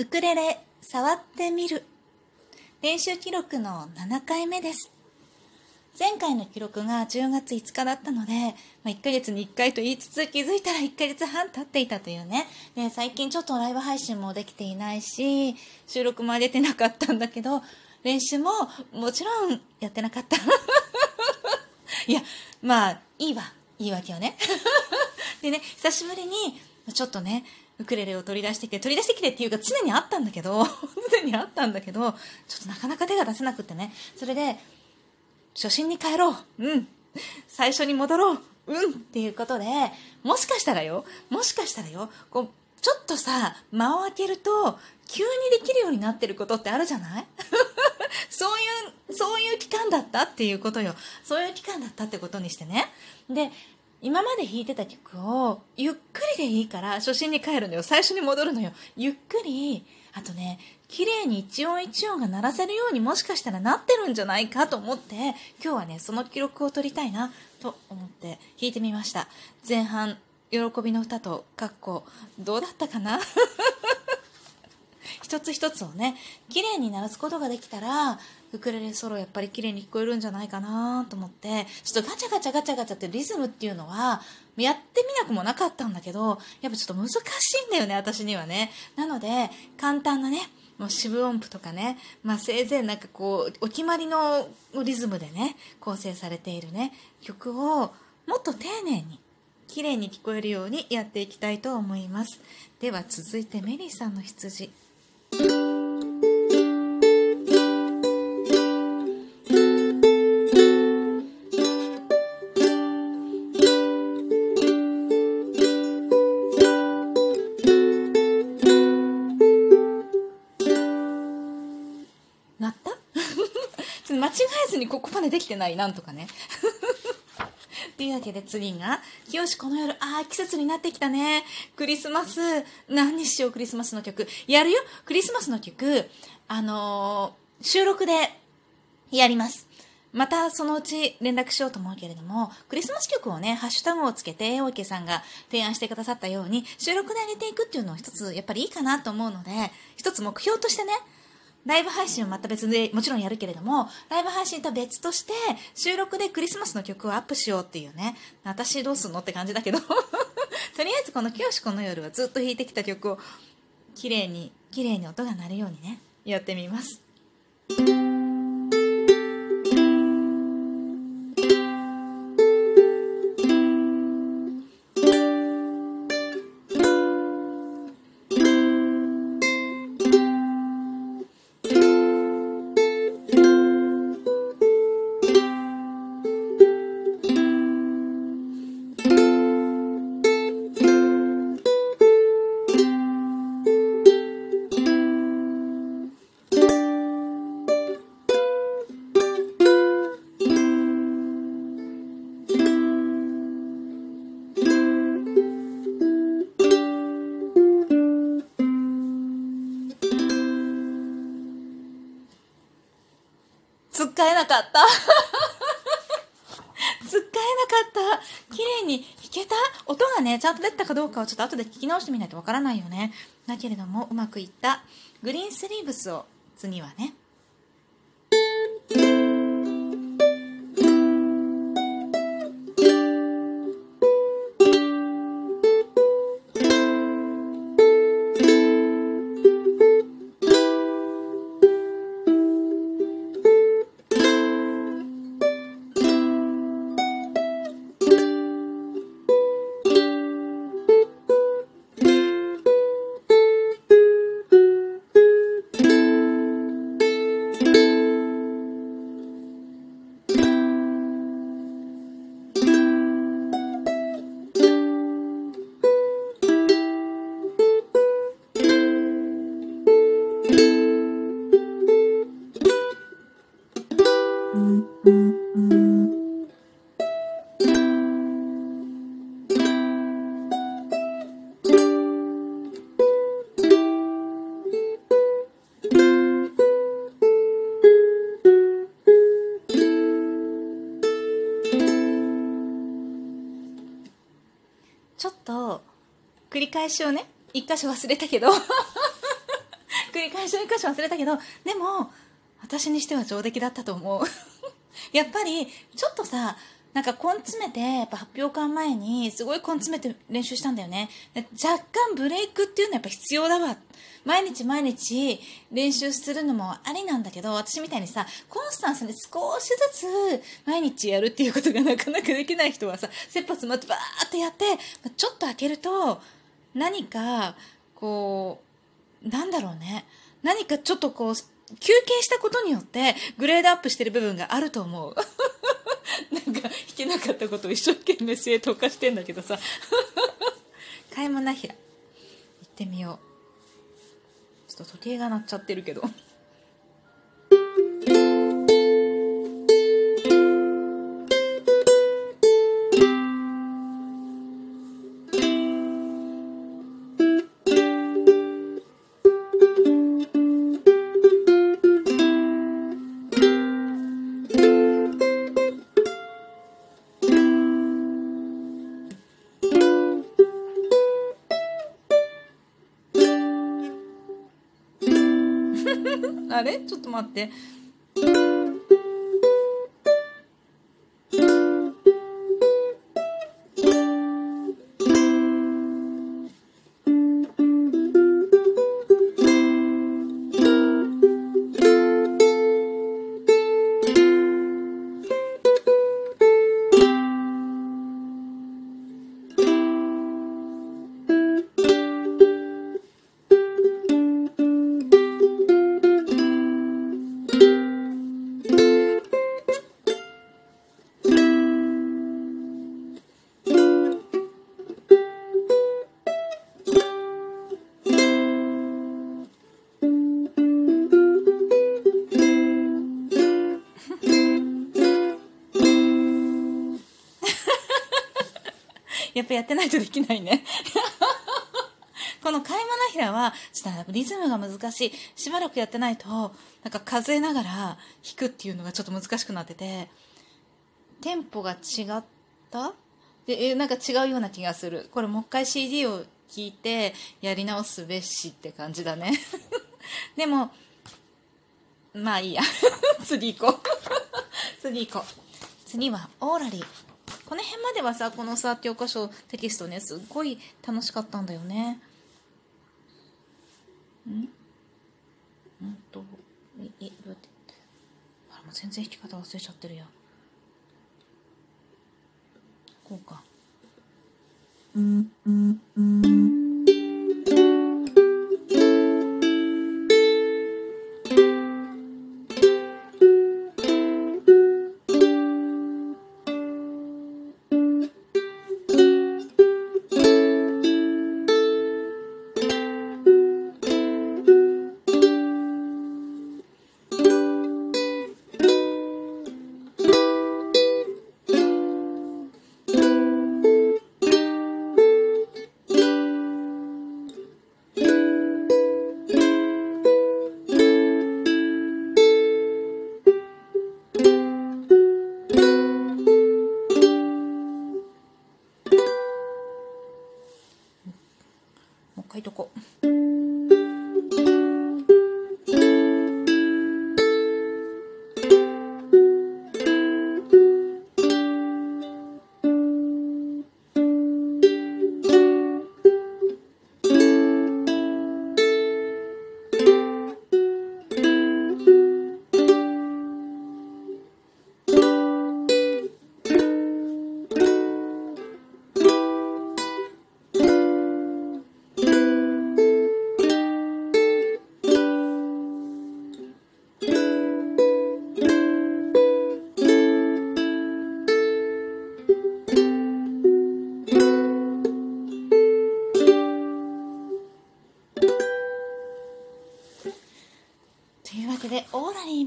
ウクレレ触ってみる。練習記録の7回目です。前回の記録が10月5日だったので、まあ、1ヶ月に1回と言いつつ気づいたら1ヶ月半経っていたというね。で最近ちょっとライブ配信もできていないし収録も上げてなかったんだけど練習ももちろんやってなかった。いやまあいいわ。言い訳をね。でね久しぶりにちょっとねウクレレを取り出してきて、取り出してきてっていうか常にあったんだけど、常にあったんだけど、ちょっとなかなか手が出せなくってね。それで、初心に帰ろう。うん。最初に戻ろう。うん。っていうことで、もしかしたらよ、もしかしたらよ、こう、ちょっとさ、間を空けると、急にできるようになってることってあるじゃない？そういう、そういう期間だったっていうことよ。そういう期間だったってことにしてね。で、今まで弾いてた曲をゆっくりでいいから初心に帰るのよ。最初に戻るのよ。ゆっくりあとね綺麗に一音一音が鳴らせるようにもしかしたらなってるんじゃないかと思って今日はねその記録を取りたいなと思って弾いてみました。前半喜びの歌とかっこどうだったかな？一つ一つをね綺麗に鳴らすことができたらウクレレソロやっぱり綺麗に聞こえるんじゃないかなと思ってちょっとガチャガチャガチャガチャってリズムっていうのはやってみなくもなかったんだけどやっぱちょっと難しいんだよね私にはね。なので簡単なねもう四分音符とかね、まあ、せいぜいなんかこうお決まりのリズムでね構成されているね曲をもっと丁寧に綺麗に聞こえるようにやっていきたいと思います。では続いてメリーさんの羊。にここまでできてないなんとかね というわけで次が、清この夜、ああ、季節になってきたね。クリスマス。何にしよう、クリスマスの曲。やるよ。クリスマスの曲、あのー、収録でやります。またそのうち連絡しようと思うけれども、クリスマス曲をね、ハッシュタグをつけて、大池さんが提案してくださったように、収録で上げていくっていうのを一つ、やっぱりいいかなと思うので、一つ目標としてね、ライブ配信はまた別でもちろんやるけれども、ライブ配信とは別として、収録でクリスマスの曲をアップしようっていうね、私どうすんのって感じだけど、とりあえずこのきよしこの夜はずっと弾いてきた曲を、綺麗に、綺麗に音が鳴るようにね、やってみます。使えなかっかえなかった。綺麗に弾けた。音がねちゃんと出たかどうかをちょっと後で聞き直してみないとわからないよね。だけれどもうまくいった。グリーンスリーブスを次はね繰り返しをね一箇所忘れたけど 繰り返しの箇所忘れたけどでも私にしては上出来だったと思う。やっぱりちょっとさなんか根詰めてやっぱ発表会前にすごい根詰めて練習したんだよね。若干ブレイクっていうのはやっぱ必要だわ。毎日毎日練習するのもありなんだけど私みたいにさコンスタンスに少しずつ毎日やるっていうことがなかなかできない人はさ切羽詰まってバーってやってちょっと開けると何かこうなんだろうね何かちょっとこう休憩したことによってグレードアップしてる部分があると思う。なんか弾けなかったことを一生懸命正当化してんだけどさ。買い物なひら。行ってみよう。ちょっと時計が鳴っちゃってるけど。ちょっと待って。やっぱやってないとできないね。この買い物平は、ちょっとリズムが難しい。しばらくやってないと、なんか数えながら弾くっていうのがちょっと難しくなってて、テンポが違った？で、なんか違うような気がする。これもう一回 CD を聞いてやり直すべしって感じだね。でも、まあいいや。次行こう。次行こう。次は、オーラリー。この辺まではさこのさ教科書テキストねすっごい楽しかったんだよね。ん？うんとええどうやって？あもう全然弾き方忘れちゃってるやこうか。うんうんうん。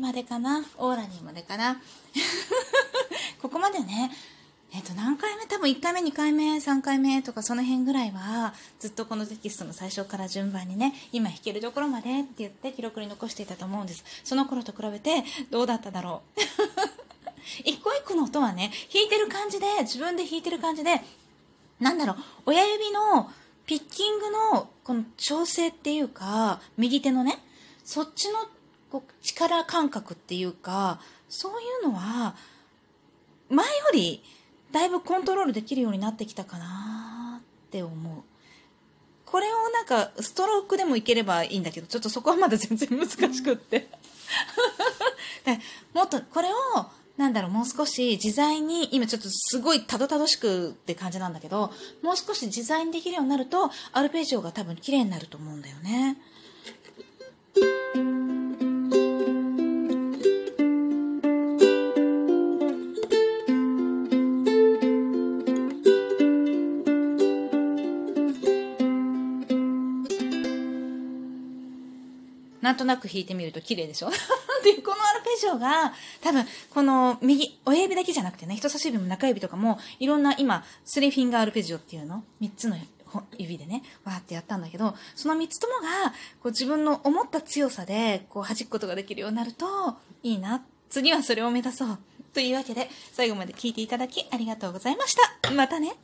までかな？オーラリーまでかな？ここまでね、えっ、ー、と、何回目？多分1回目、2回目、3回目とかその辺ぐらいは、ずっとこのテキストの最初から順番にね、今弾けるところまでって言って記録に残していたと思うんです。その頃と比べて、どうだっただろう？一個一個の音はね、弾いてる感じで、自分で弾いてる感じで、なんだろう、親指のピッキングのこの調整っていうか、右手のね、そっちのこう力感覚っていうか、そういうのは、前よりだいぶコントロールできるようになってきたかなって思う。これをなんかストロークでもいければいいんだけど、ちょっとそこはまだ全然難しくって。でもっとこれをなんだろう、もう少し自在に、今ちょっとすごいたどたどしくって感じなんだけど、もう少し自在にできるようになると、アルペジオが多分綺麗になると思うんだよね。となく弾いてみると綺麗でしょ？で、このアルペジオが、多分、この右、親指だけじゃなくてね、人差し指も中指とかも、いろんな今、スリーフィンガーアルペジオっていうの ?3 つの指でね、わーってやったんだけど、その3つともが、こう自分の思った強さで、こう弾くことができるようになると、いいな。次はそれを目指そう。というわけで、最後まで聞いていただきありがとうございました。またね。